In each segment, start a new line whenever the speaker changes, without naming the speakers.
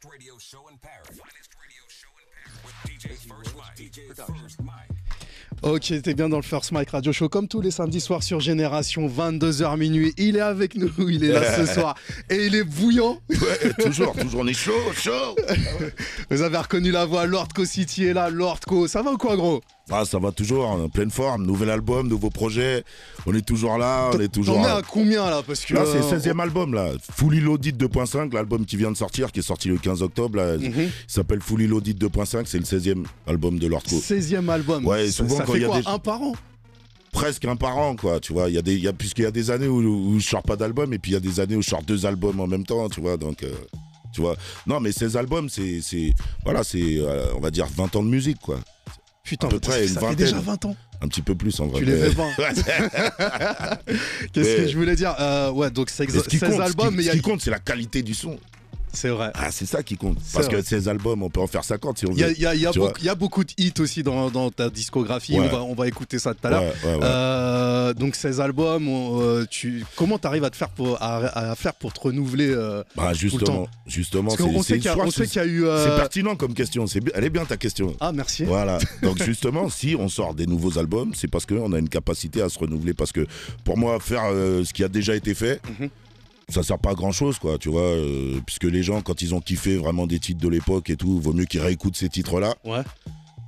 finest radio show in Paris. Finest radio show in Paris with DJ First Mike. DJ First Mike.
Ok, t'es bien dans le First Mike Radio Show, comme tous les samedis soirs sur Génération, 22h minuit. Il est avec nous, il est là ce soir. Et il est bouillant.
Ouais, toujours, toujours, on est chaud, chaud.
Vous avez reconnu la voix, Lordco City est là, Lordco. Ça va ou quoi, gros?
Ah, ça va toujours, en pleine forme, nouvel album, nouveau projet. On est toujours là, on est toujours.
T'en es
là.
à combien là Parce que.
Là, c'est
euh,
le 16e album, là. Fully Loaded 2.5, l'album qui vient de sortir, qui est sorti le 15 octobre. Là,
Mhm.
Il s'appelle Fully Loaded 2.5, c'est le 16e album de Lordco.
16e album.
Ouais,
ça,
souvent,
ça
quand il y a
quoi
des-
Un par an?
Presque un par an, quoi, tu vois. Il y a des, il y a, puisqu'il y a des années où, où je sors pas d'album, et puis il y a des années où je sors deux albums en même temps, tu vois. Donc, euh, tu vois. Non, mais ces albums, c'est. c'est- Voilà, c'est, euh, on va dire, 20 ans de musique, quoi.
Putain,
À peu près
ça fait déjà 20 ans.
Un petit peu plus, en vrai.
Tu les fais pas. Qu'est-ce
Mais-
que je voulais dire? Euh, Ouais, donc c'est
Mais ce qui
16
compte, ce
albums,
qui-
mais il y
ce
a.
qui compte, c'est la qualité du son.
C'est vrai.
Ah, c'est ça qui compte. Parce
vrai.
que ces albums, on peut en faire 50 si on veut.
Il y y y a beaucoup,
vois.
il y a beaucoup de hits aussi dans, dans ta discographie.
Ouais.
On, va, on va écouter ça tout à l'heure.
Ouais, ouais, ouais.
Euh, donc ces albums, on, euh, tu, comment tu arrives à te faire pour, à, à faire pour te renouveler euh,
Bah, justement, justement,
Parce sait
c'est-
qu'il y, a-
je crois
on sait qu'il y a eu. euh,
c'est pertinent comme question. Bien- Elle est bien ta question.
Ah merci.
Voilà. Donc justement, si on sort des nouveaux albums, c'est parce qu'on a une capacité à se renouveler. Parce que pour moi, faire euh, ce qui a déjà été fait,
Mhm.
Ça sert pas à grand chose, quoi. Tu vois, euh, puisque les gens, quand ils ont kiffé vraiment des titres de l'époque et tout, vaut mieux qu'ils réécoutent ces titres-là.
Ouais.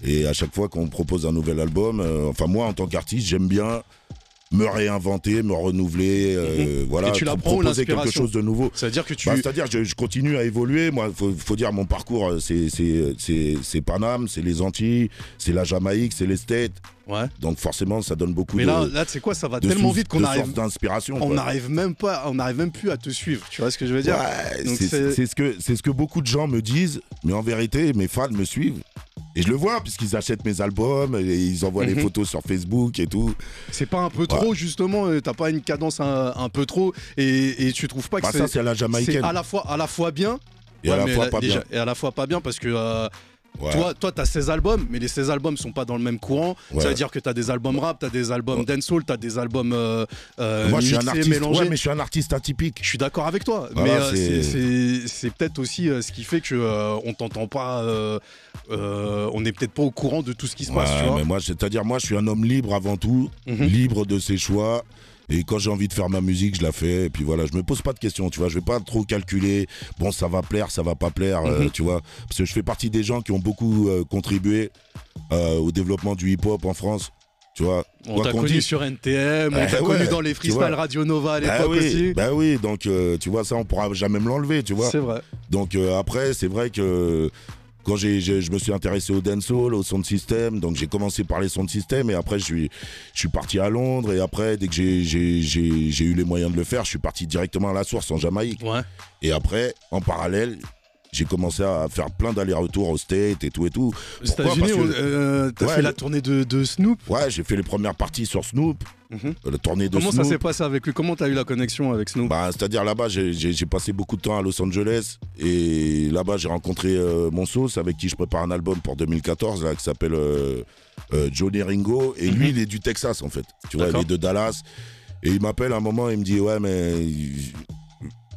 Et à chaque fois qu'on propose un nouvel album, euh, enfin moi en tant qu'artiste, j'aime bien me réinventer, me renouveler, euh, voilà,
Mhm. Et tu
proposer quelque chose de nouveau.
Ça veut dire que tu.
Bah, C'est-à-dire que je, je continue à évoluer. Moi, faut, faut dire mon parcours, euh, c'est c'est c'est c'est Paname, c'est les Antilles, c'est la Jamaïque, c'est les States.
Ouais.
Donc forcément, ça donne beaucoup
Mais
de
là, là, tu sais quoi, ça va tellement vite qu'on arrive.
d'inspiration.
On n'arrive même pas, on n'arrive même plus à te suivre. Tu vois ce que je veux dire?
Ouais, c'est ce que c'est ce que beaucoup de gens me disent, mais en vérité, mes fans me suivent. Et je le vois puisqu'ils achètent mes albums et ils envoient les
Mhm.
photos sur Facebook et tout.
C'est pas un peu trop justement euh, T'as pas une cadence un, un peu trop et, et tu trouves pas que
Bah,
c'est
la jamaïcaine.
à la fois à la fois bien
Et à la
mais
fois pas
déjà-
bien.
Et à la fois pas bien parce que euh,
Ouais.
toi, toi, t'as 16 albums, mais les 16 albums sont pas dans le même courant.
Ouais.
Ça veut dire que t'as des albums rap, t'as des albums
Ouais.
dancehall, t'as des albums euh, euh,
Moi, je suis un artiste.
mélangés.
Mais je suis un artiste atypique.
Je suis d'accord avec toi, mais euh, c'est- peut-être aussi euh, ce qui fait que on t'entend pas, on n'est peut-être pas au courant de tout ce qui se passe,
Ouais,
tu vois.
mais moi, c'est-à-dire, moi, je suis un homme libre avant tout,
Mhm.
libre de ses choix. Et quand j'ai envie de faire ma musique, je la fais. Et puis voilà, je me pose pas de questions, tu vois. Je vais pas trop calculer. Bon, ça va plaire, ça va pas plaire, euh,
Mhm.
tu vois. Parce que je fais partie des gens qui ont beaucoup euh, contribué euh, au développement du hip-hop en France. Tu vois.
On t'a connu sur NTM, on
Eh
t'a
ouais,
connu dans les freestyle. Radio Nova à
Bah
l'époque
oui,
aussi.
bah oui, donc tu vois ça, on pourra jamais me l'enlever, tu vois.
C'est vrai.
Donc après, c'est vrai que quand j'ai, je me suis intéressé au dancehall, au sound system, donc j'ai commencé par les sound system et après je suis, je suis parti à Londres et après dès que j'ai, j'ai, j'ai, j'ai eu les moyens de le faire, je suis parti directement à la source en Jamaïque.
Ouais.
Et après, en parallèle, j'ai commencé à faire plein d'allers-retours au State et tout et tout. Pourquoi
États-Unis,
Parce que-
on- euh, t'as
Ouais,
fait la
le-
tournée de, de Snoop.
Ouais, j'ai fait les premières parties sur Snoop,
Mhm.
euh, la tournée de
Comment
Snoop.
ça s'est passé avec lui? Comment t'as eu la connexion avec Snoop?
Bah, C'est-à-dire là-bas, j'ai- j'ai j'ai passé beaucoup de temps à Los Angeles et là-bas, j'ai rencontré euh, mon sauce avec qui je prépare un album pour 2014 là, qui s'appelle euh, euh, Johnny Ringo. Et lui, il est du Texas en fait. Tu vois, il
Mhm. D'accord.
est de Dallas. Et il m'appelle un moment, il me dit Ouais, mais.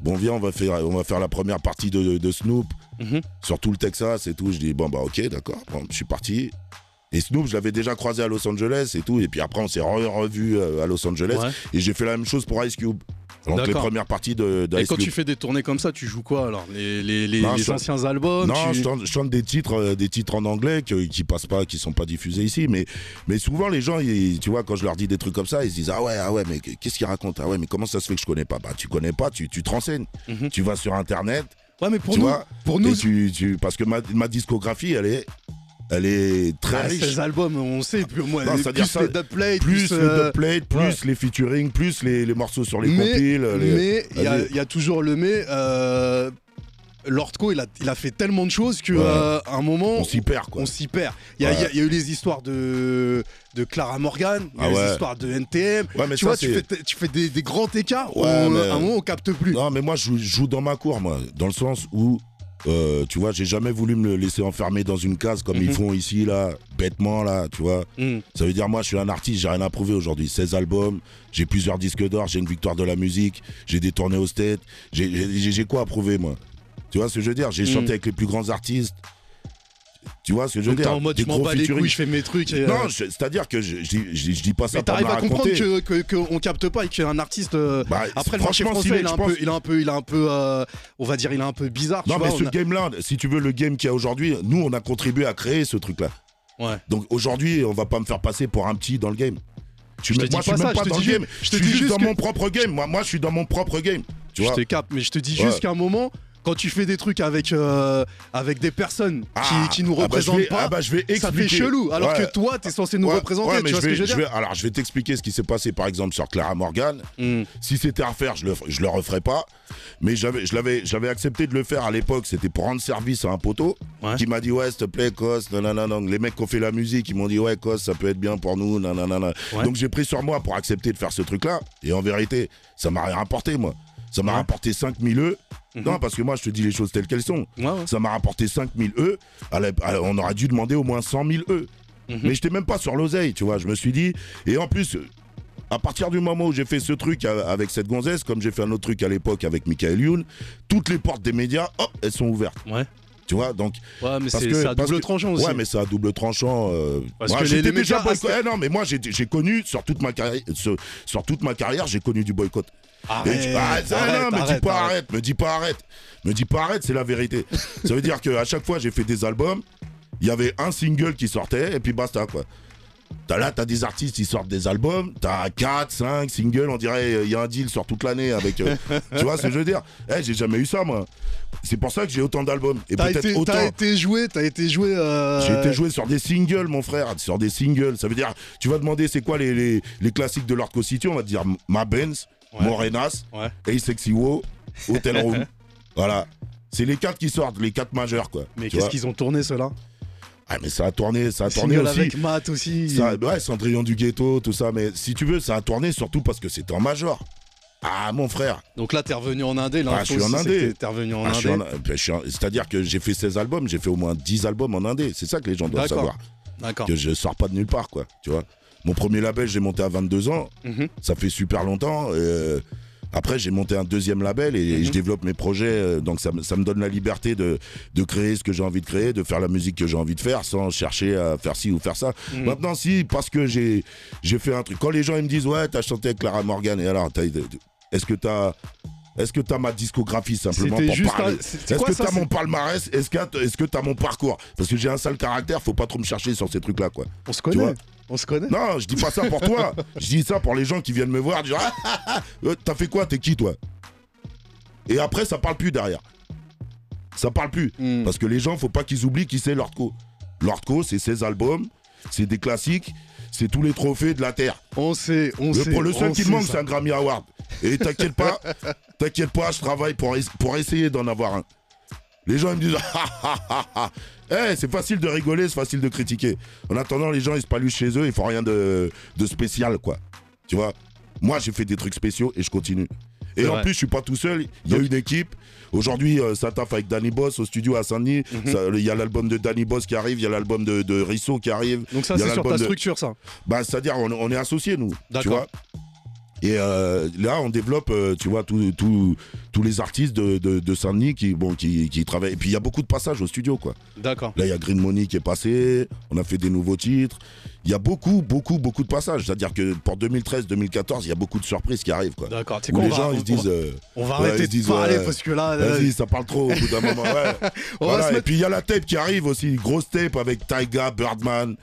Bon, viens, on va faire, on va faire la première partie de, de Snoop
Mhm.
sur tout le Texas et tout. Je dis Bon, bah, ok, d'accord. Bon, je suis parti. Et Snoop, je l'avais déjà croisé à Los Angeles et tout. Et puis après, on s'est re- revu euh, à Los Angeles.
Ouais.
Et j'ai fait la même chose pour Ice Cube. Donc les premières parties de,
Et quand tu fais des tournées comme ça, tu joues quoi alors? Les, les, les-
Non,
les
je-
anciens albums
Non,
tu-
je, chante, je chante des titres, euh, des titres en anglais que- qui passent pas, qui sont pas diffusés ici. Mais, mais souvent les gens, ils- tu vois, quand je leur dis des trucs comme ça, ils se disent ah ouais, ah ouais, mais qu'est-ce qu'ils racontent? Ah ouais, mais comment ça se fait que je connais pas? Bah tu connais pas, tu, tu te renseignes.
Mhm.
Tu vas sur internet,
Ouais, mais pour
tu
nous,
vois,
pour nous,
tu, tu- parce que ma, ma discographie, elle est, elle est très
ah,
riche.
ces albums, on sait, plus, moi,
Non,
plus
ça,
les dubplates,
Plus,
plus,
le
euh,
dubplate, plus
ouais.
les featuring, plus les, les morceaux sur les
mais,
compiles. les-
mais il y, a- y toujours le mais. Euh, Lordco, il a, il a fait tellement de choses qu'à
Ouais.
un moment,
on s'y perd quoi.
on s'y perd. Il y, a-
Ouais.
il y a- il y a eu les histoires de, de Clara Morgan, il y a
Ah
les histoires de NTM.
Mais
tu
ça,
vois, tu fais, tu fais des, des grands écarts. On-
mais-
À un moment, on capte plus.
Non, mais moi, je joue dans ma cour, moi, dans le sens où, euh, tu vois, j'ai jamais voulu me laisser enfermer dans une case comme ils
Mhm.
font ici, là, bêtement, là, tu vois.
Mm.
Ça veut dire, moi, je suis un artiste, j'ai rien à prouver aujourd'hui. 16 albums, j'ai plusieurs disques d'or, j'ai une victoire de la musique, j'ai des tournées au State, j'ai- quoi à prouver, moi? Tu vois ce que je veux dire? J'ai
Mm.
chanté avec les plus grands artistes. Tu vois ce que je veux dire
en mode je m'en bats les couilles, je fais mes trucs. et, euh,
Non, je- c'est-à-dire que je, je, dis- je, dis- je dis pas ça
mais t'arrives à comprendre
raconter.
que que- qu'on capte pas et qu'un artiste. euh,
Bah,
Après le marché français, il est
je
un
pense-
peu, il est un peu, il est un peu, euh, on va dire, il est un peu bizarre.
Non,
tu
mais
vois,
ce
a-
game-là, si tu veux, le game qu'il y a aujourd'hui, nous, on a contribué à créer ce truc-là.
Ouais.
Donc aujourd'hui, on va pas me faire passer pour un petit dans le game. Je,
Je te
me-
dis
moi, je suis même pas dans le
dis
game.
juste-
Je suis dans mon propre game. Moi, moi, je suis dans mon propre game. Tu
Je te capte, mais je te dis juste qu'à un moment, quand tu fais des trucs avec, euh, avec des personnes qui,
Ah,
qui nous
ah bah,
représentent
vais-
pas,
ah bah, je vais
ça fait chelou. Alors
Ouais.
que toi, t'es censé nous
Ouais,
représenter.
ouais,
tu
mais
vois
je
ce que
vais-
je veux dire
je vais- alors, je vais t'expliquer ce qui s'est passé, par exemple, sur Clara Morgan.
Hmm.
Si c'était à refaire, je le, je le referais pas. Mais j'avais, accepté de le faire à l'époque. C'était pour rendre service à un poteau qui m'a dit ouais, s'il te plaît, Cos. nanana. Les mecs qui ont fait la musique, ils m'ont dit ouais, Cos, ça peut être bien pour nous. nanana. Donc j'ai pris sur moi pour accepter de faire ce truc-là. Et en vérité, ça m'a rien rapporté, moi. Ça m'a
Ouais.
rapporté 5000 E. Non, parce que moi, je te dis les choses telles qu'elles sont.
Ouais, ouais.
Ça m'a rapporté 5000 E. À la- à- on aurait dû demander au moins 100 000 E.
Mhm.
Mais j'étais même pas sur l'oseille, tu vois. Je me suis dit. Et en plus, à partir du moment où j'ai fait ce truc avec cette gonzesse, comme j'ai fait un autre truc à l'époque avec Michael Youn, toutes les portes des médias, hop, elles sont ouvertes.
Ouais.
Tu vois, donc.
Ouais, mais c'est à double
que-
tranchant aussi.
Ouais, mais c'est à double tranchant. euh,
Parce que les-
déjà boycott- Eh non, mais moi, j'ai j'ai connu sur toute ma carrière, sur, sur toute ma carrière, j'ai connu du boycott. Et
Arrête,
Ah, non, dis pas
arrête.
arrête, me dis pas arrête. Me dis pas arrête, c'est la vérité. ça veut dire qu'à chaque fois, j'ai fait des albums, il y avait un single qui sortait, et puis basta, quoi. T'as là, t'as des artistes qui sortent des albums, t'as 4, 5 singles, on dirait euh, il y a un deal sur toute l'année avec. euh, tu vois ce que je veux dire? Eh, j'ai jamais eu ça, moi. C'est pour ça que j'ai autant d'albums. Et
T'as
peut-être
été,
autant.
t'as été joué, t'as été joué. euh,
J'ai été joué sur des singles, mon frère, sur des singles. Ça veut dire, tu vas demander c'est quoi les, les, les classiques de Lord City, on va te dire Ma Benz. Morenas,
Ouais.
Hey Sexy Wo, Hotel Room. voilà. C'est les quatre qui sortent, les quatre majeurs, quoi.
Mais qu'est-ce qu'ils ont tourné ceux-là?
Ah, mais ça a tourné, ça a tourné aussi.
avec Matt aussi.
Ça, ouais, Cendrillon du ghetto, tout ça. Mais si tu veux, ça a tourné surtout parce que c'était en major. Ah, mon frère.
Donc là, t'es revenu en Indé. L'info,
Ah, je suis en Indé.
t'es- revenu en
Ah,
Indé.
C'est-à-dire que j'ai fait 16 albums, j'ai fait au moins 10 albums en indé. C'est ça que les gens doivent savoir.
D'accord.
que je sors pas de nulle part, quoi. Tu vois. Mon premier label, j'ai monté à 22 ans.
Mhm.
Ça fait super longtemps. euh, après, j'ai monté un deuxième label et,
Mhm.
je développe mes projets. euh, donc, ça, me- ça me donne la liberté de, de créer ce que j'ai envie de créer, de faire la musique que j'ai envie de faire sans chercher à faire ci ou faire ça.
Mhm.
Maintenant, si, parce que j'ai fait un truc. Quand les gens ils me disent, ouais, t'as chanté avec Clara Morgan, et alors, est-ce que t'as. Est-ce que t'as ma discographie simplement pour
juste
parler?
un-
Est-ce que t'as mon palmarès? Est-ce que t'as mon parcours? Parce que j'ai un sale caractère, faut pas trop me chercher sur ces trucs-là, quoi.
On se
Tu vois?
connaît. On se connaît.
Non, je dis pas ça pour toi. Je dis ça pour les gens qui viennent me voir, dire ah, ah, ah, euh, T'as fait quoi? T'es qui toi? Et après, ça parle plus derrière. Ça parle plus.
Hmm.
Parce que les gens, faut pas qu'ils oublient qui c'est Lordco. Lordco, c'est ses albums, c'est des classiques, c'est tous les trophées de la Terre.
On sait, on
Le,
sait.
pour le seul qui manque, c'est un Grammy Award. Et t'inquiète pas, t'inquiète pas, je travaille pour, es- pour essayer d'en avoir un. Les gens ils me disent ah ah ah ah. Eh, c'est facile de rigoler, c'est facile de critiquer. En attendant, les gens ils se paluchent chez eux, ils font rien de, de spécial, quoi. Tu vois? Moi, j'ai fait des trucs spéciaux et je continue. Et en
vrai.
plus, je suis pas tout seul. Il y a une équipe. Aujourd'hui, euh, ça taffe avec Danny Boss au studio à Saint-Denis.
Mhm.
Il y a l'album de Danny Boss qui arrive, il y a l'album de, de Risso qui arrive.
Donc ça, c'est sur ta
de-
structure, ça.
Bah, c'est-à-dire, on, on est associés, nous. Tu vois Et euh, là, on développe, euh, tu vois, tous- tous les artistes de, de, de Saint-Denis qui, bon, qui, qui travaillent. Et puis, il y a beaucoup de passages au studio, quoi.
D'accord.
Là, il y a Green Money qui est passé. On a fait des nouveaux titres. Il y a beaucoup, beaucoup, beaucoup de passages. C'est-à-dire que pour 2013-2014, il y a beaucoup de surprises qui arrivent, quoi.
D'accord.
Où
quoi,
les
on
gens,
va-
ils se
on va-
disent. euh,
On va
ouais,
arrêter
se
de
disent,
parler
ouais,
parce que là. euh,
Vas-y, ça parle trop au bout d'un moment. Ouais. Voilà, Et puis il y a la tape qui arrive aussi, grosse tape avec Tyga, Birdman,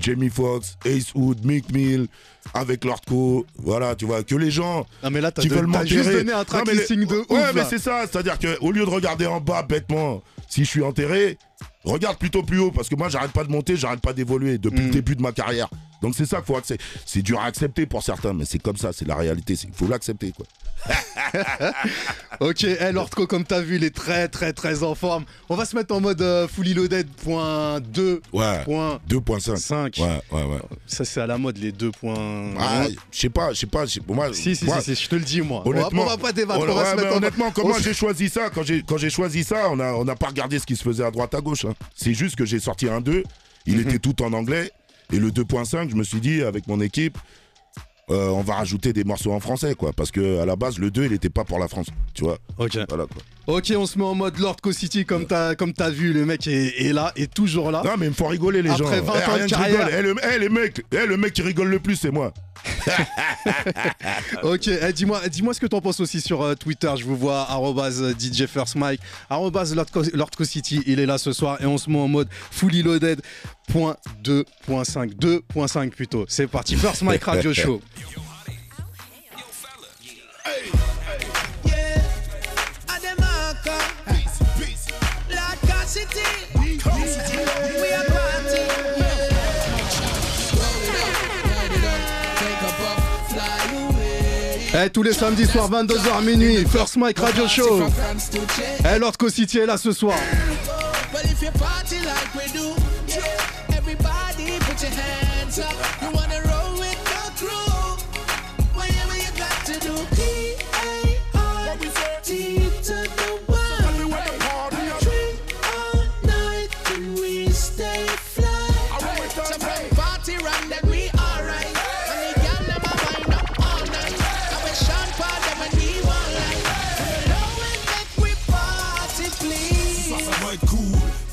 Jamie Foxx, Ace Hood, Mick Mill, avec Lordco. Voilà, tu vois, que les gens
Non, mais là, t'as
qui
de-
veulent
t'as
m'enterrer.
juste donné un track
les-
de ouf.
Ouais, mais
là.
c'est ça, c'est-à-dire qu'au lieu de regarder en bas bêtement si je suis enterré, regarde plutôt plus haut parce que moi j'arrête pas de monter, j'arrête pas d'évoluer depuis
Mm.
le début de ma carrière. Donc c'est ça qu'il faut accepter. C'est dur à accepter pour certains, mais c'est comme ça, c'est la réalité, il faut l'accepter quoi.
Ok, hey, Lordco, comme t'as vu, il est très, très, très en forme. On va se mettre en mode euh, fully loaded, point 2,
Ouais.
point
2.5.
5.
Ouais, ouais, ouais.
Ça, c'est à la mode, les 2 points.
Ah, je sais pas, je sais pas, moi,
Si, si,
moi,
si, si, je te le dis, moi. On va,
Honnêtement,
on va pas débattre,
on-
on va
ouais,
se
mais
mettre en
honnêtement,
on
comment j'ai choisi ça? Quand j'ai choisi ça, on a on n'a pas regardé ce qui se faisait à droite à gauche. hein. C'est juste que j'ai sorti un 2, il
Mhm.
était tout en anglais et le 2.5, je me suis dit avec mon équipe, euh, on va rajouter des morceaux en français, quoi. Parce que à la base, le 2, il était pas pour la France, tu vois.
Ok.
Voilà, quoi.
Ok, on se met en mode Lord Co City comme t'as comme t'as vu, le mec est, est là, est toujours là.
Non, mais il me faut rigoler, les
Après
gens.
20
Eh,
ans de
rien
carrière.
rigole. Eh, le, eh, les mecs, eh, le mec qui rigole le plus, c'est moi.
Ok, eh, dis-moi, dis-moi ce que t'en penses aussi sur euh, Twitter. Je vous vois euh, DJ First Mike, arrobase Lord Co- Lord Co City. Il est là ce soir et on se met en mode fully loaded. Point 2.5, 2.5 plutôt. C'est parti. First Mike Radio Show.
City.
Eh, tous les samedis soirs 22h minuit. First Mike Radio Show. Eh, Lord Co City est là ce soir.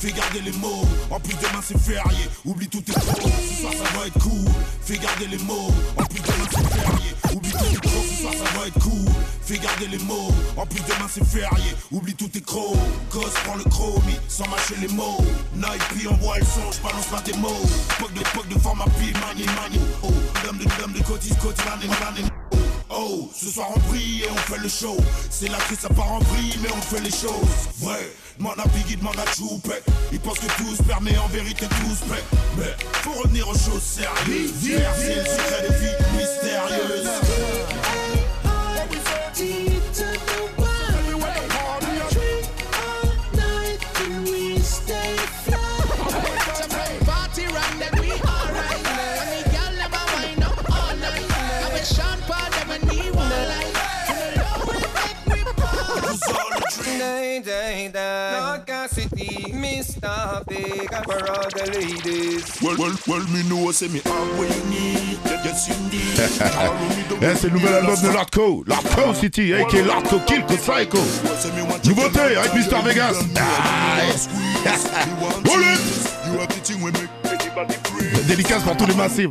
Fais garder les mots. En plus demain c'est férié, oublie tout tes trop. Ce soir ça va être cool, fais garder les mots. En plus demain c'est férié, oublie tout tes trop. Ce soir ça va être cool, fais garder les mots. En plus demain c'est férié, oublie tout tes crocs. Cause prends le chromie, sans mâcher les mots. Night puis envoie le son, je balance pas tes mots. Poc de poc de format puis mani mani. Oh, dame de dame de cotis cotis l'année l'année. Oh, ce soir on brille et on fait le show. C'est là que ça part en vrille, mais on fait les choses. Vrai, demande à Biggie, demande à Choupet. Ils pensent que tout se permet, en vérité tout se paie. Mais faut revenir aux choses sérieuses. Merci le secret des vies mystérieuses.
Lord City, Mr. Big, for all the ladies.
Well, well, well, me know, say me have what you need. Yes, indeed.
Eh, c'est le nouvel album de. Lord Co City, a.k.a. Lord Co Kill Co Psycho. Nouveauté avec Mr. Vegas. Dédicace pour tous les massifs.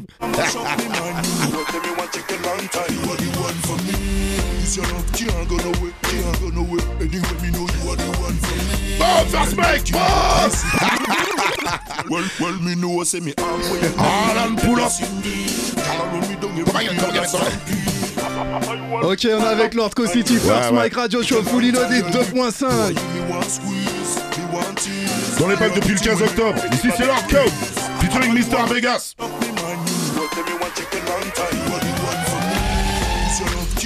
Me you me.
Ok, on est avec Lord Co City. First
ouais.
Mike Radio Show. Fully loaded 2.5.
Me want squeeze, me want tease.
Dans les packs depuis le 15 octobre. Ici c'est Lord Co. Featuring Mr. Vegas.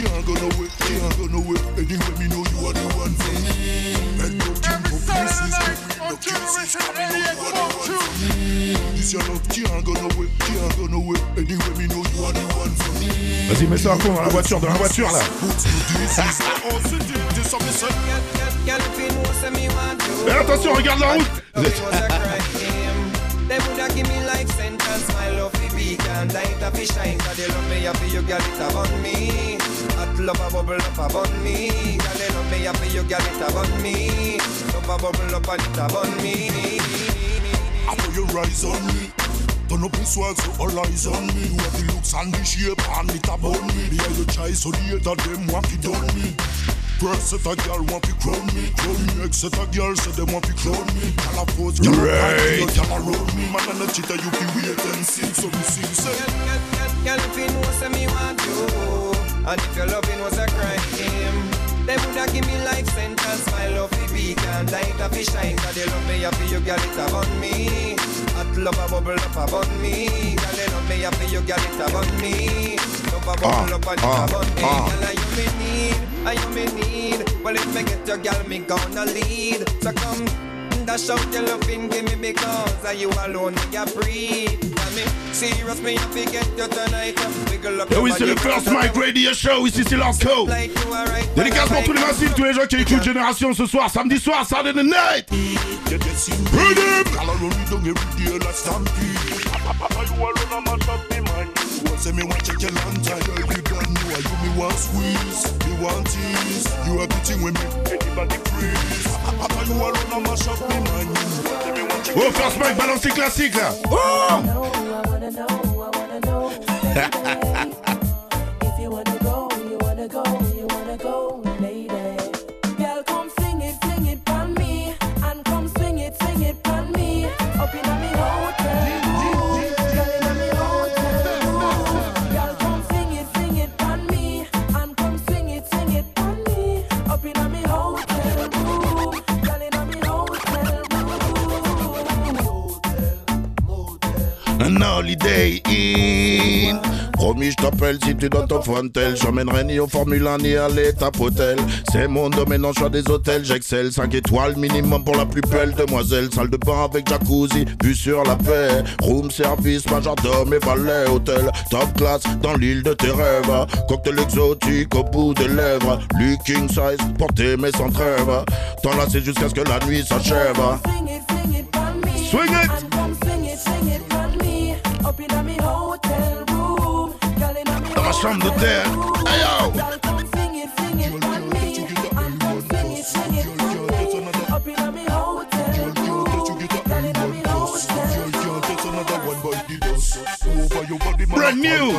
This your love can't go nowhere, can't go nowhere. Anyway, me know you are the one for me. Beg no king no kisses, come me know you are the one for me. This your love can't go nowhere, can't go nowhere. Anyway, me know you are the one for me.
Vas-y, mets ça à fond dans la voiture, dans la voiture là.
Boots to this is the awesome thing, this of me say.
Girl, if you know, say me want to.
Mais attention, regarde la route.
Give me life sentence, my love fi weak and light a fi shine. Cause they love me, happy you girl it upon me. Hot love a bubble up upon me. Girl they love me, happy you girl it upon me. Love a bubble up and it upon me.
After you rise on me Turn up in swag so all eyes on me You have the looks and the shape and it about me The eye you try so the hater them want to done me First set a girl want to crown me Crown me Next set a girl say they want to crown me Girl a pose, girl a
Right.
right Girl a roll me Man and a cheater you can wait and see So me sing say
Girl, girl, girl, girl, if you know, say me want you. And if your loving was a crime, they woulda give me life sentence. My love fi weak and light a fi shine. Cause they love me, happy you girl it upon me. Hot love a bubble up upon me. Girl, they love me, happy you girl it upon me. Love a bubble up and it
ah,
upon me.
ah.
Girl, you me need, and you me need. Well, if me get your girl, me gonna lead. So come. Dash out your loving, give me because are you alone, me a breathe.
Et oui, c'est le First Mike Radio Show. Ici c'est Lord Co.
like you are right.
Dédicace pour tous les massifs, tous les gens qui écoutent Génération ce soir, samedi soir, Saturday night.
Say me want check your long time, girl, you don't know. You me want squeeze, want tease, you are with me. Anybody freeze. Papa, you a mash up me mind.
Oh, first mic, balance classique là.
Up in a
minute. Holiday in. Promis, je t'appelle si tu donnes ton fontel. J'emmènerai ni au Formule 1 ni à l'étape hôtel. C'est mon domaine en choix des hôtels. J'excelle 5 étoiles minimum pour la plus belle demoiselle. Salle de bain avec jacuzzi, vue sur la paix. Room service, majordome et valet. Hôtel top class dans l'île de tes rêves. Cocktail exotique au bout des lèvres. Lu king size pour t'aimer sans trêve. T'enlacer jusqu'à ce que la nuit s'achève.
Swing it, Up in a me hotel room. Girl in a me
chambre d'hôtel. Hey yo! Brand new.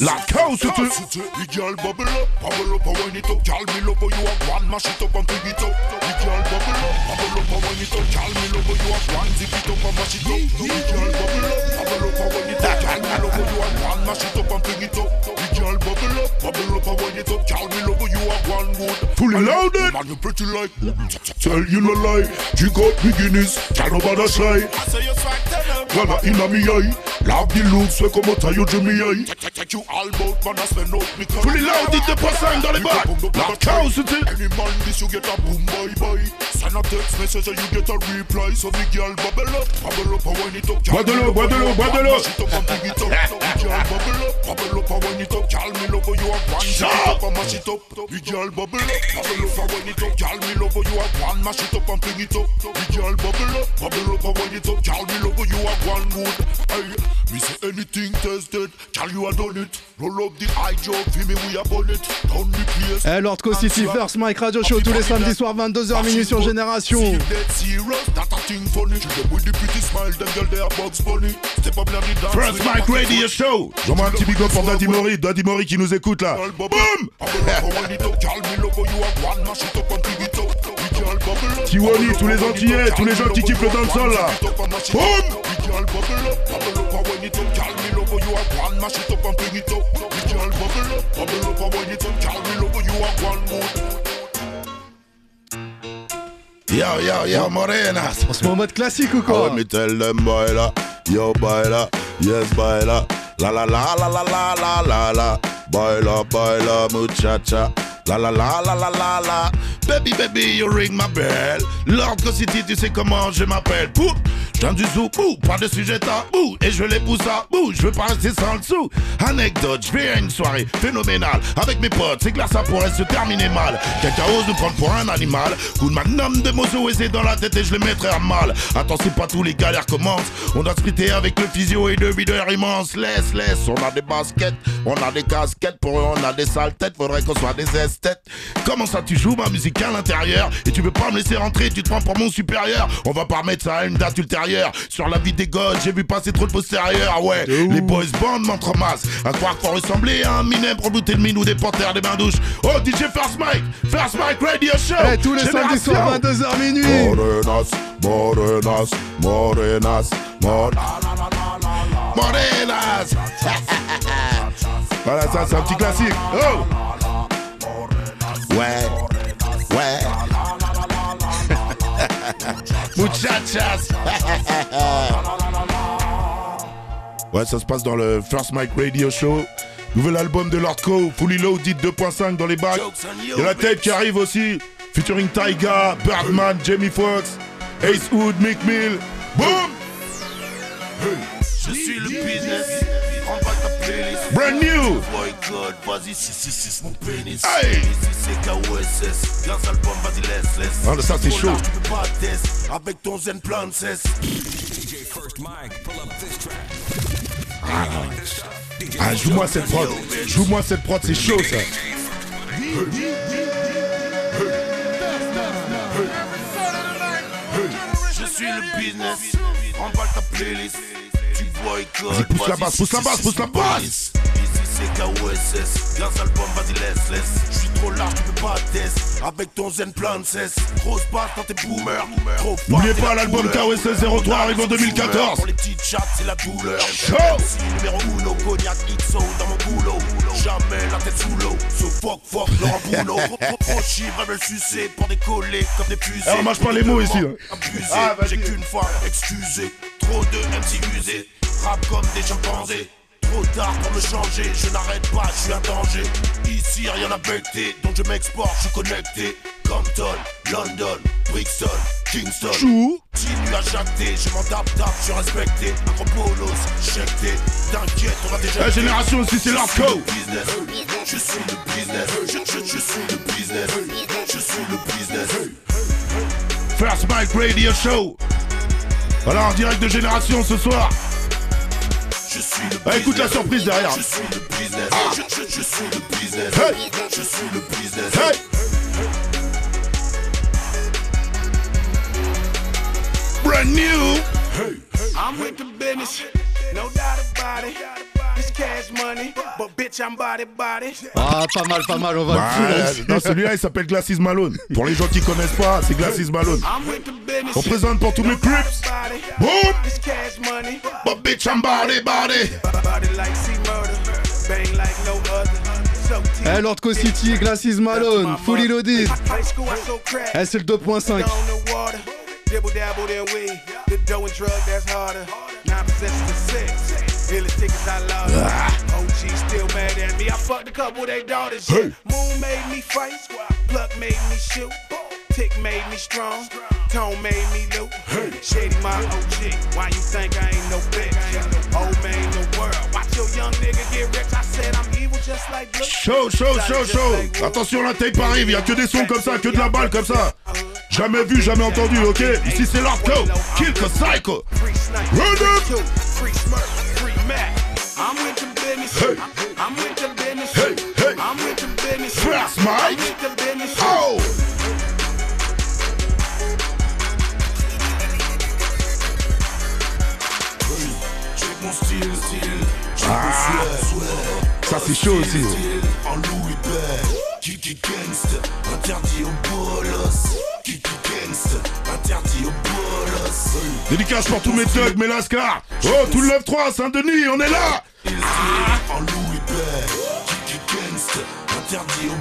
La cause to
The girl bubble up, bubble up, wind it up. Girl, me love you have one, mash it up and bring it up. The girl bubble up, bubble up, wind it up. Girl, me love you have one, zip it up and mash it up. The girl bubble up, bubble up, wind it up. Girl, me love you have one, mash it up and bring it up. The girl bubble up, bubble up, wind it up. Girl, me love you have one good.
Fully loaded.
Man, you pretty like. Mm-hmm. Tell you no lie, drink me Guinness. Girl, nobody shy. I say you swag tell them. Girl, inna me eye. Love the looks, we come out of your Jimmy. Eh? Take you all bout, man, I spend out me
Fully loaded, 2.5 dans les bacs. La cause to
Any man this you get a boom bye bye Send a text message and you get a reply. So the girl bubble up, bubble up and wind it up
Bois de l'eau, bois de l'eau, bois de l'eau.
Mash it up and bring it up The girl bubble up, bubble up and wind it up Girl me love you one. Shut it up and mash it up. The girl bubble up, bubble up and wind it up Girl me love you have one. Mash it up and bring it up. The girl bubble up, bubble up and wind it up Girl me love you have one. Good Me
Eh, Lord Co First, Mike Radio Show tous les samedis soirs 22h minuit sur Génération.
First Mike Radio Show. J'envoie un petit big up pour Daddy Mori, Daddy Mori qui nous écoute là. Boom. Tiwani, tous les Antillais, tous les gens qui kiffent le dancehall là. Boom
one, mash it up and bring it up. The girl bubble up, bubble up, and wind it up. Girl, me love you have one good.
Yo, yo, yo, Morenas.
On se met en mode classique ou
Ah ouais,
quoi
mais tell them baila, yo baila, yes baila, la la la la la la la la la, baila, baila, muchacha. La la la la la la la Baby baby you ring my bell Lord City tu sais comment je m'appelle Pou Viens du zoo, bouh, pas de sujet tabou Et je les pousse à bout, je veux pas rester sans le sou. Anecdote, je vais à une soirée phénoménale. Avec mes potes, c'est que là ça pourrait se terminer mal. Quelqu'un ose nous prendre pour un animal. Coup de magnum de mozo et c'est dans la tête et je le mettrai à mal. Attends c'est pas tous les galères commencent. On doit splitter avec le physio et le videur immense Laisse, laisse, on a des baskets On a des casquettes, pour eux on a des sales têtes. Faudrait qu'on soit des esthètes. Comment ça tu joues ma musique à l'intérieur? Et tu veux pas me laisser rentrer, tu te prends pour mon supérieur. On va pas remettre ça à une date ultérieure Sur la vie des gosses, j'ai vu passer trop de postérieurs Ah ouais, les boys bands m'entremassent À croire qu'il faut ressembler à un minem pour bouter le minou des panthères des bains douches. Oh DJ First Mike, First Mike Radio Show.
Eh, tous les samedis soirs 22h minuit.
Morenas, Morenas, Morenas, Mor- Morenas. Voilà, ça c'est un petit classique. Oh. Ouais, ouais. Muchachas Ouais, ça se passe dans le First Mike Radio Show. Nouvel album de Lord Co, Fully Loaded 2.5 dans les bacs. Il y a la tape qui arrive aussi, featuring Tyga, Birdman, Jamie Foxx, Ace Wood, Mick Mill. Boom!
Je suis le business.
Brand new!
Boycott, vas-y, si, si, si, c'est mon pénis.
Hey!
Ici, c'est KOSS. Viens, album, vas-y, laisse, laisse.
Ah, ça, c'est chaud.
Tu peux pas test avec ton zen plan de cesse.
DJ First Mike, pull up this track.
Ah, joue-moi cette prod. Joue-moi cette prod, c'est chaud ça.
Je suis le business, remballe ta playlist.
Vas-y, pousse la basse, pousse la basse, pousse la basse.
Ici c'est KOSS, grâce album, vas-y laisse, laisse. Je suis trop large, tu peux pas test. Avec ton zen plein de cesse. Grosse basse dans tes boomers.
N'oubliez pas
la
l'album. KOSS 03 arrive en 2014.
Pour les petites chattes, c'est la douleur. MC numéro uno, cognac XO dans mon boulot. Jamais la tête sous l'eau. So fuck, fuck, Laurent Boulot. Trop, elles veulent sucer pour décoller comme des.
Eh, on mâche pas les mots ici, hein.
Abusé,
Ah,
j'ai qu'une fois excusé. Trop de MC usés, comme des chimpanzés. Trop tard pour me changer, je n'arrête pas, je suis un danger. Ici rien à becter, donc je m'exporte, je suis connecté. Compton, London, Brixton, Kingston.
Chou.
Continue à jacter, je m'en tape, tape, je suis respecté. Acropolos, checté. T'inquiète, on va déjà.
La génération aussi, c'est l'hardcore.
business. Je suis le business. Je, je, je suis le business. Je suis le business.
First Mike Radio Show. Voilà, en direct de Génération ce soir.
Je suis le
Ah, écoute la surprise derrière.
Je suis le business. Je, je, je suis le business.
Hey.
Je suis le business.
Hey. Brand new.
I'm with the business, no doubt about it. It's cash money, but bitch, I'm body body.
Ah, pas mal, pas mal, on va le
non, celui-là il s'appelle Glasses Malone. Pour les gens qui connaissent pas, c'est Glasses Malone. On présente pour tous mes.
Body.
Boom.
It's cash money,
But bitch, I'm body, body.
body like C murder, bang like no other. So T-
Eh, Lord Co City, Glasses Malone, fully loaded.
High school, I so crack.
Eh, c'est le 2.5.
on the water. Dibble dabble then weed. The dough and drug that's harder. Tickets I love. OG still mad at me. I fucked a couple their daughters. Yeah. Moon made me fight. Pluck made me shoot. Tick made me strong. Tone made me loot. Shady my OG. Why you think I ain't no bitch? Old man the world. Watch your young nigga get rich. I said I'm evil just like Luke.
Chaud, chaud, chaud, chaud. Attention, la tape arrive. Y a que des sons comme ça, que de la balle comme ça. Jamais vu, jamais entendu, ok? Ici c'est l'hardcore. Kill the psycho. Run up.
Mac. I'm with the business.
Hey.
I'm with the business.
Hey, hey.
I'm with the business. I'm
Mike.
with the business.
Oh.
Check mon style, style.
Ah. Ça, c'est chaud aussi.
En Louis Bell. Kiki Gangsta, interdit aux bolos.
Dédicace pour tous mes thugs, mes lascars. Oh, tout le 9-3, Saint-Denis, on est là.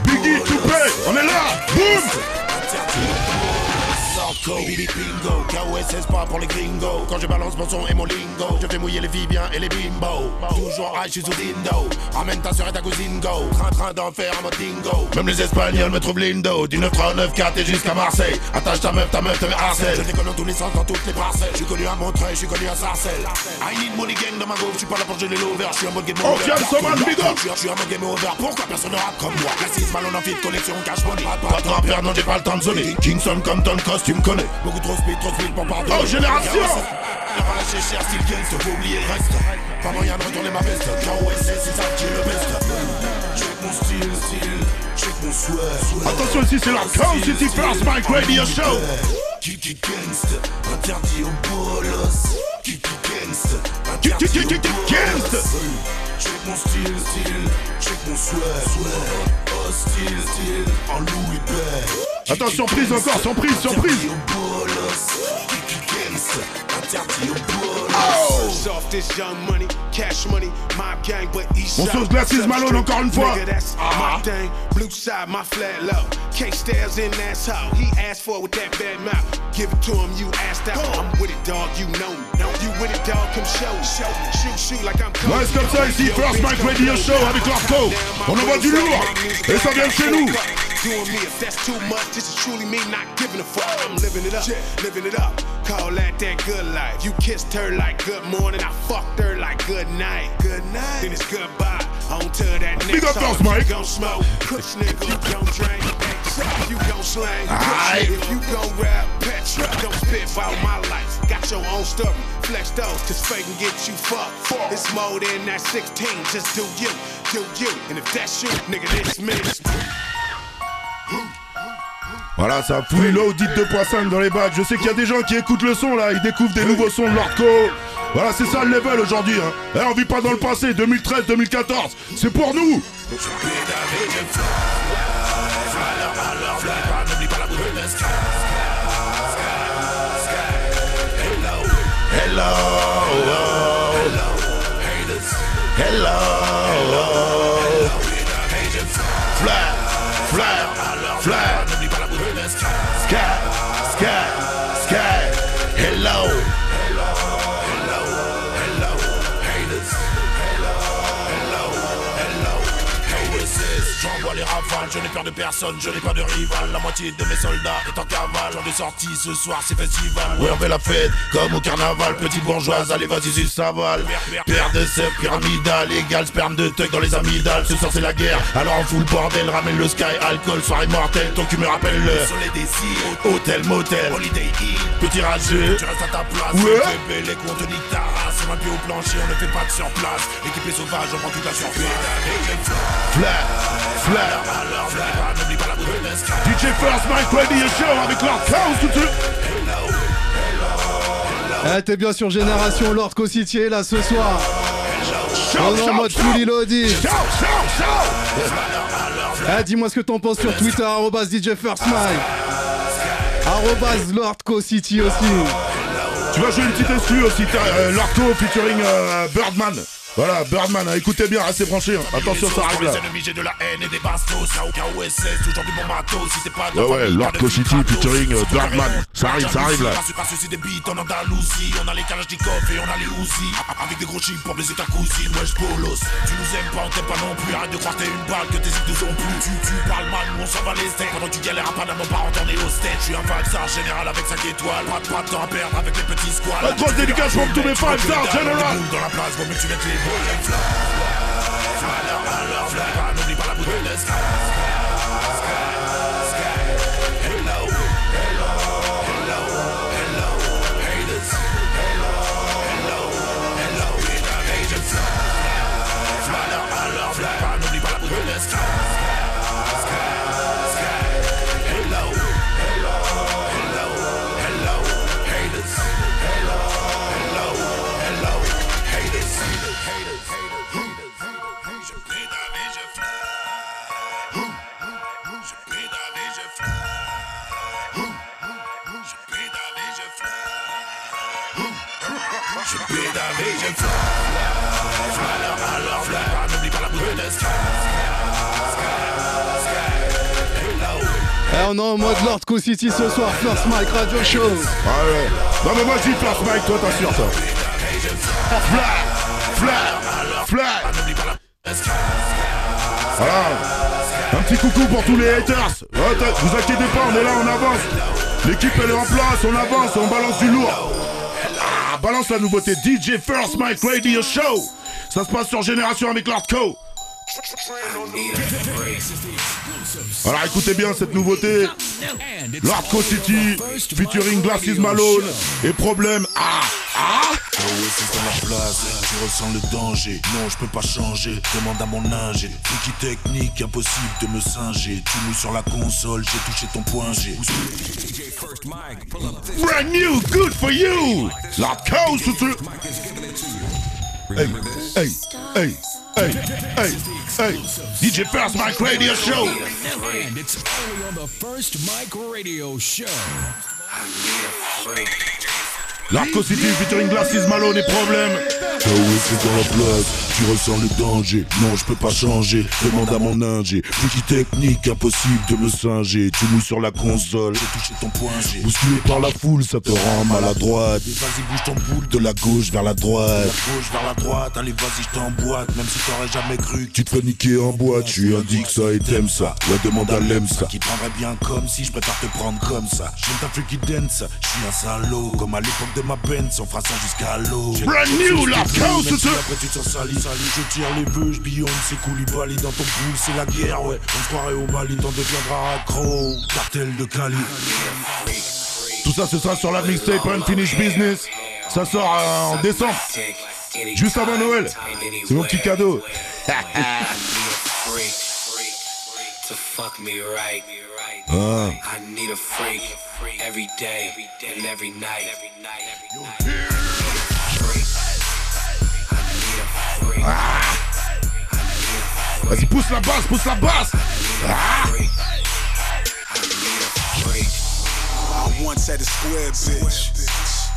Biggie. Toupé, on est là. Boum.
Narco, Billy Bingo, KOSS pas pour les gringos. Quand je balance mon son et mon lingo, je fais mouiller les filles bien et les bimbos. Toujours high, je suis sous dindo. Ramène ta soeur et ta cousine go. Train, train d'enfer en mode dingo.
Même les Espagnols me trouvent lindo. Du 9-3 9-4 et jusqu'à Marseille. Attache ta meuf, ta meuf te harcèle.
Je déconne dans tous les sens, dans toutes les parcelles. Je suis connu à Montreuil, je suis connu à Sarcelles. I need money gang dans ma go, je suis pas là pour geler l'over, je suis en mode game over. Je suis- en mode game over, pourquoi personne ne rappe comme moi? Classisme, malon en fit, collection, cash money. Pas de rappeur, non, j'ai pas le temps de zoner. Kingston, Compton, costume, connais. Beaucoup trop speed, trop speed pour pardonner.
Oh, génération.
Lâcher cher, style gangster, faut oublier le reste. Pas moyen de retourner ma veste. KOSS, c'est ça qui est le best. Check mon style, style. Check mon sweat.
Attention, ici c'est l'hardcore City First Mike Radio Show.
Kiki Gangsta, interdit aux bolos. Kiki Gangsta,
Kiki,
interdit
kiki,
bolos. Check mon style, style. Check mon sweat, sweat. Style. En Louis.
Attention, prise encore, surprise, surprise.
Interdit aux bolos. Kiki Gangsta, interdit.
Off this young money, cash money, mob gang, but east
Mon
side.
sauce Glasses Malone, encore une fois.
Nigga, that's
Ah.
my thing. Blue side, my flat low. K stairs in that's how he asked for it with that bad mouth. Give it to him, you asked out. I'm with it, dog, you know me. You with it, dog, come show me. Show me. Shoot, shoot like I'm Kobe.
Ouais, c'est comme ça ici,
Yo,
First
bitch,
Mike Radio Show
up.
avec l'hardcore. On envoie du
brain
lourd.
say my music
Et ça vient de chez nous.
Doing me, if that's too much, this is truly me not giving a fuck. I'm living it up, living it up. Call that that good life. You kissed her like good morning, I fucked her like good night. Good night. Then it's goodbye. On to that next
Big up. First Mike.
You gon' smoke, push nigga, you gon' drink. X, You gon' slang,
Aight.
if you gon' rap, petra, don't spit about my life. Got
your own story. Flex those, cause fake can get you fucked. It's more than that 16. Just do you, do you. And if that's you, nigga, this me.
Voilà, ça fout low, dit 2.5 dans les bacs. Je sais qu'il y a des gens qui écoutent le son là, ils découvrent des nouveaux sons de Lordco. Voilà, c'est ça le level aujourd'hui. Hein. Eh, on vit pas dans le passé, 2013, 2014. C'est pour nous. Hello, hello, hello. Fly, fly, fly. Je n'ai peur de personne, je n'ai pas de rival. La moitié de mes soldats est en cavale. De sortie ce soir, c'est festival. Ouais, on fait la fête comme au carnaval. Petite bourgeoise, allez, vas-y, sus savale. Père de sève pyramidal, égal sperme de tuck dans les amygdales. Ce soir, c'est la guerre, alors on fout le bordel. Ramène le sky, alcool, soirée mortelle. Ton cul me rappelle le soleil des îles, hôtel, motel, holiday inn. Petit rageux, tu restes à ta place. Ouais. Bébé, les comptes nique ta race. On pied au plancher, on ne fait pas de sur place. Équipé sauvage, on prend toute la surface. Flair, flair. DJ First Mike Radio Show avec leur chaos tout de suite.
Eh, t'es bien sur Génération Lord Co-City est là ce soir. On est en mode fully loaded. Eh, dis-moi ce que t'en penses sur Twitter, arrobas DJ First Mike. Arrobas Lord Co-City aussi.
Tu vas jouer une petite exclue aussi, euh, Lorco featuring euh, Birdman. Voilà, Birdman, hein, écoutez bien, restez branchés. hein. Attention, ça arrive là.
j'ai de la haine et des bastos. Ça aucun OSS, toujours du bon matos. Si t'es pas de
Ouais, ouais, Lord
vibrato.
featuring, euh, Birdman. Ça arrive, ça arrive, là.
Pas super souci des beats en Andalousie. On a les Kalachnikov et on a les Uzi. Avec des gros chips pour baiser ta cousine. Wesh, bolos. Tu nous aimes pas, on t'aime pas non plus. Arrête de croire t'es une balle, que tes idées ont plus. Tu, tu parles mal, nous on s'en va les steaks. Pendant que tu galères à Panama, par retourner au stage. Je suis un vaccin général avec 5 étoiles. Pas de pas de temps à perdre avec les petits squales.
Un grosse dédicace pour tous mes five stars general.
Dans la place, vaut mieux que tu mettes les n'oublie pas la bouteille de et je bouteille de.
Eh, on est en ce soir, First Mike Radio Show.
Ah ouais. Non mais moi je dis Mike, toi t'assures ça. Fly, fly, fly. Voilà. Un petit coucou pour tous les haters. Vous inquiétez pas, on est là, on avance. L'équipe elle est en place, on avance, on balance du lourd. Balance la nouveauté DJ First Mike Radio Show. Ça se passe sur Génération avec Lordco. Alors écoutez bien cette nouveauté. Lordco City featuring Glasses Malone et problème. Ah ah
Oasis dans la place, tu ressens le danger. Non, je peux pas changer, demande à mon ingé. Wiki technique, impossible de me singer. Tu mouilles sur la console, j'ai touché ton point G.
Brand new, good for you. Lordco City.
Mike is giving it to you.
Hey, hey, hey, hey, hey, hey. DJ First Mike Radio Show.
And it's only on the First Mike Radio Show.
Larco City featuring Glasses Malone et problème.
Oasis dans la place, tu ressens le danger. Non, je peux pas changer, demande à mon ingé. Wiki technique, impossible de me singer. Tu mouilles sur la console, j'ai touché ton point G.
Bousculé par la foule, ça te rend maladroite.
Vas-y, bouge ton boule de la gauche vers la droite. La gauche vers la droite, allez, vas-y, je t'emboîte. Même si t'aurais jamais cru que
Tu te fais niquer en boîte, tu indiques ça et t'aimes ça. Ouais, demande à ça.
qui prendrait bien comme si je préfère te prendre comme ça. J'aime ta freaky dance, je suis un salaud. Comme à l'époque de ma Benz, ça jusqu'à l'eau.
Brand new, la c'est ça.
après tu te sens sali, sali, je tire les vœux, je billonne, c'est Koulibaly dans ton boule, c'est la guerre, ouais. On se croirait au Mali, t'en deviendras accro. Cartel de Cali.
Tout Tout ça, ce sera sur la mixtape Unfinished Business. Ça sort euh, en décembre, juste avant Noël. C'est mon petit cadeau.
to fuck me right.
Ah.
I need a freak every day and every night.
Vas-y, pousse la basse, pousse la basse. Ah.
I once had a square bitch.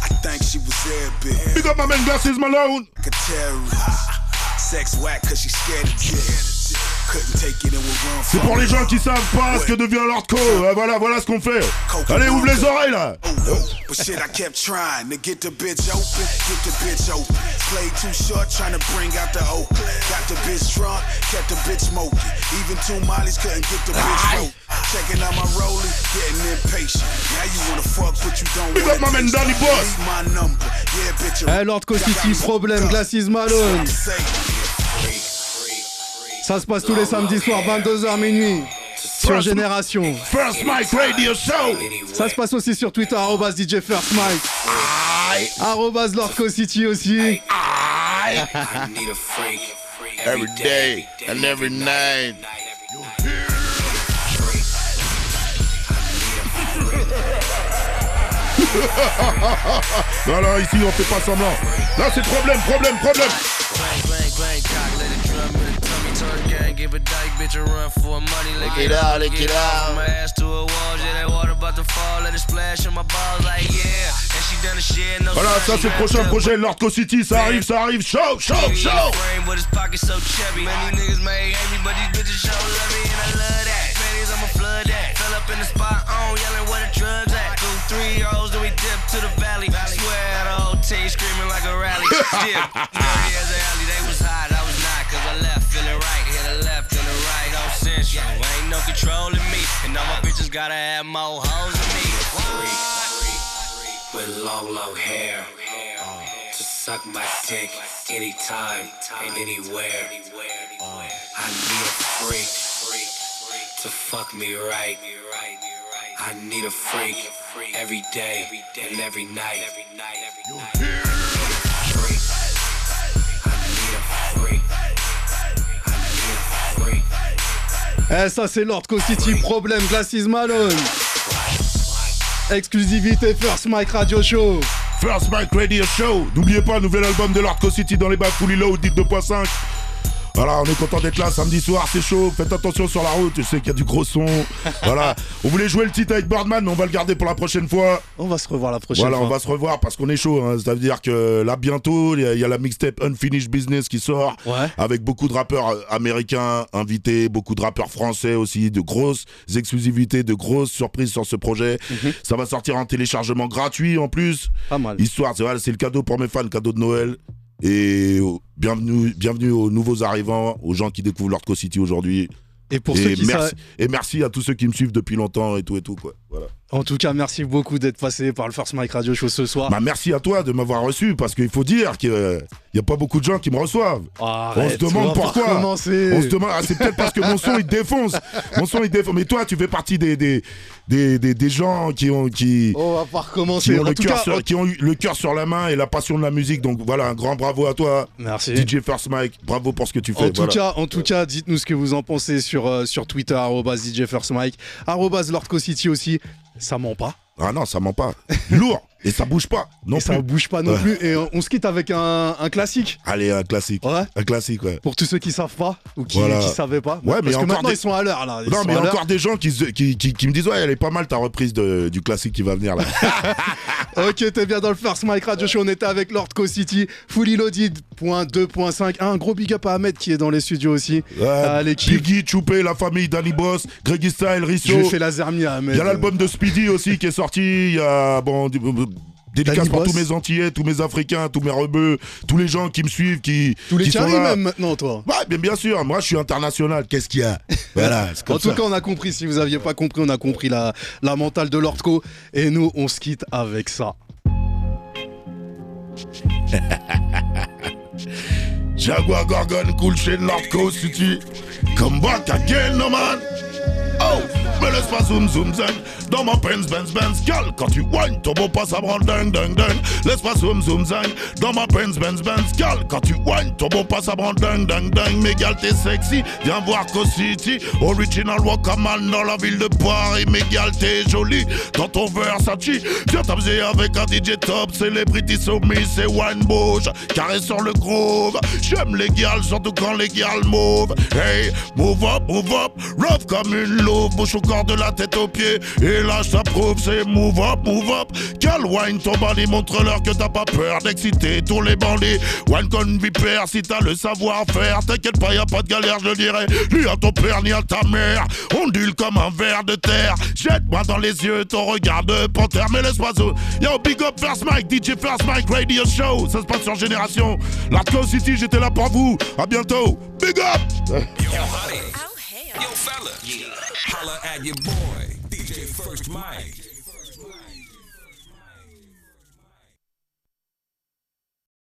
I think she was there, bitch.
Big up my man Glasses Malone.
Like a terrorist. Sex whack cause she scared of dick.
C'est pour les gens qui savent pas ce que devient l'hardcore. Ah, Voilà, voilà ce qu'on fait. Allez, ouvre les oreilles là.
But shit, I kept trying to get the bitch open, get the bitch open. Played too short, trying to bring out the oak. Got the bitch drunk, kept the bitch smoking. Even two mollies couldn't get the bitch broke. Checking out my rollie, getting impatient. Now you wanna fuck, but you don't wanna
my man Danny. Boss.
My number, yeah, bitch.
Eh, Lord City, problème, Glasses Malone. Ça se passe tous les samedis soirs, 22h minuit. Sur Génération.
First Mike Radio Show.
Ça se passe aussi sur Twitter, arrobas DJ First Mike. Arrobas Lordco City aussi.
I need a freak
Every day and every night. Non, non, ici on fait pas semblant. Là c'est problème, problème, problème.
Give a dyke bitch a run for money, lick it out, lick it out. From my ass to a wall, yeah, that water about to fall, let it splash on my balls, like yeah, and she done the shit, no
Voilà, ça c'est le prochain projet, Lordco City, ça arrive, ça arrive, show, show, show.
Frame, but his pockets so chubby. Many niggas may hate me, but these bitches show love me, and I love that. Panties, I'ma flood that. Fell up in the spot, on yelling where the drugs at. Two, three O's, then we dip to the valley. Swear the whole team screaming like a rally. Dip, dirty as an alley, they was hot, right, no sense, yo. Ain't no controlling me, and all my bitches gotta have more hoes than me. Freak, with long, long hair. Uh, to suck my dick anytime and anywhere. I need a freak to fuck me right. I need a freak every day and every night.
Eh, ça c'est Lordco City, problème, Glasses Malone. Exclusivité First Mike Radio Show.
First Mike Radio Show. N'oubliez pas, nouvel album de Lordco City dans les bacs Fully Low, dit 2.5. Voilà, on est content d'être là samedi soir, c'est chaud. Faites attention sur la route, je sais qu'il y a du gros son. voilà, on voulait jouer le titre avec Birdman, mais on va le garder pour la prochaine fois.
On va se revoir la prochaine
Voilà,
fois.
on va se revoir parce qu'on est chaud. hein. Ça veut dire que là, bientôt, il y, a- il y a la mixtape Unfinished Business qui sort.
Ouais.
Avec beaucoup de rappeurs américains invités, beaucoup de rappeurs français aussi, de grosses exclusivités, de grosses surprises sur ce projet. Ça va sortir en téléchargement gratuit en plus.
Pas mal.
Histoire, c'est voilà, c'est le cadeau pour mes fans, cadeau de Noël. Et bienvenue, bienvenue aux nouveaux arrivants, aux gens qui découvrent Lordco City aujourd'hui.
Et pour
et,
ceux qui
merci, et merci à tous ceux qui me suivent depuis longtemps et tout et tout quoi. Voilà.
En tout cas, merci beaucoup d'être passé par le First Mike Radio Show ce soir.
Bah merci à toi de m'avoir reçu parce qu'il faut dire qu'il n'y a pas beaucoup de gens qui me reçoivent.
Arrête,
on se demande pourquoi. On se demande, ah, c'est peut-être parce que mon son il défonce. Mon son il défonce. Mais toi, tu fais partie des des, des, des, des gens qui ont qui,
On va pas
qui
recommencer.
ont
En
le
tout
cœur
cas,
sur, qui ont eu le cœur sur la main et la passion de la musique. Donc voilà, un grand bravo à toi.
Merci.
DJ First Mike, bravo pour ce que tu fais.
En tout
voilà.
cas, en tout cas, dites-nous ce que vous en pensez sur, euh, sur Twitter, DJ First Mike, City aussi. Ça ment pas.
Ah non, ça ment pas. Lourd et ça bouge pas. Non
et ça
plus.
bouge pas non
Ouais.
plus. Et on se quitte avec un, un classique.
Allez, un classique.
Ouais.
Un classique, ouais.
Pour tous ceux qui savent pas ou qui,
Voilà.
qui savaient pas.
Ouais, mais
Parce que maintenant
des-
ils sont à l'heure là. Ils
Non, mais il y a encore des gens qui, qui, qui, me disent Ouais, elle est pas mal ta reprise de- du classique qui va venir là.
Ok, t'es bien dans le First Mike Radio Show. On était avec Lordco City, Fully Loaded, point 2.5. Un gros big up à Ahmed qui est dans les studios aussi.
Ouais,
à l'équipe.
Biggie, Choupé, la famille, Danny Boss, Greggy Style, Risso.
lui ai fait la zermie à Ahmed.
Il y a l'album de Speedy aussi qui est sorti. Il y a bon, dédicace pour tous mes Antillais, tous mes Africains, tous mes rebeux, tous les gens qui me suivent, qui,
Tous les
qui sont là.
même maintenant, toi.
Ouais, bien, bien sûr. Moi, je suis international. Qu'est-ce qu'il y a Voilà,
En tout
ça.
cas, on a compris. Si vous aviez pas compris, on a compris la, la mentale de Lordco. Et nous, on se quitte avec ça.
Jaguar Gorgon, Cool Chain, North Coast City. Come back again, no man. Oh, mais laisse pas zoom zoom zen. Dans ma Benz Benz Benz. Gal quand tu whines ton beau pas ça branle dingue dingue dingue. Laisse pas zoom zoom zen. Dans ma Benz Benz Benz. Gal quand tu whines ton beau pas ça branle dingue dingue dingue. Mais t'es sexy. Viens voir Co City. Original Wakaman dans la ville de Paris. Mais t'es jolie Dans ton Versace. Viens t'amuser avec un DJ top. Celebrity soumis c'est wine bouge. Carré sur le groove. J'aime les gals surtout quand les gals move. Hey move up move up. Rough comme une Bouche au corps de la tête aux pieds. Et là je t'approuve c'est move up move up. Gal wine ton bandit montre-leur que t'as pas peur d'exciter tous les bandits. Wine comme vipère si t'as le savoir-faire. T'inquiète pas y a pas de galère je le dirai Ni à ton père ni à ta mère. Ondule comme un ver de terre. Jette-moi dans les yeux ton regard de panthère. Mais laisse pas zo Yo big up First Mike DJ First Mike Radio Show. Ça se passe sur Génération. La Close City j'étais là pour vous. À bientôt. Big up!
Yo, honey. Yo, fella. Holla at your boy, DJ First Mike.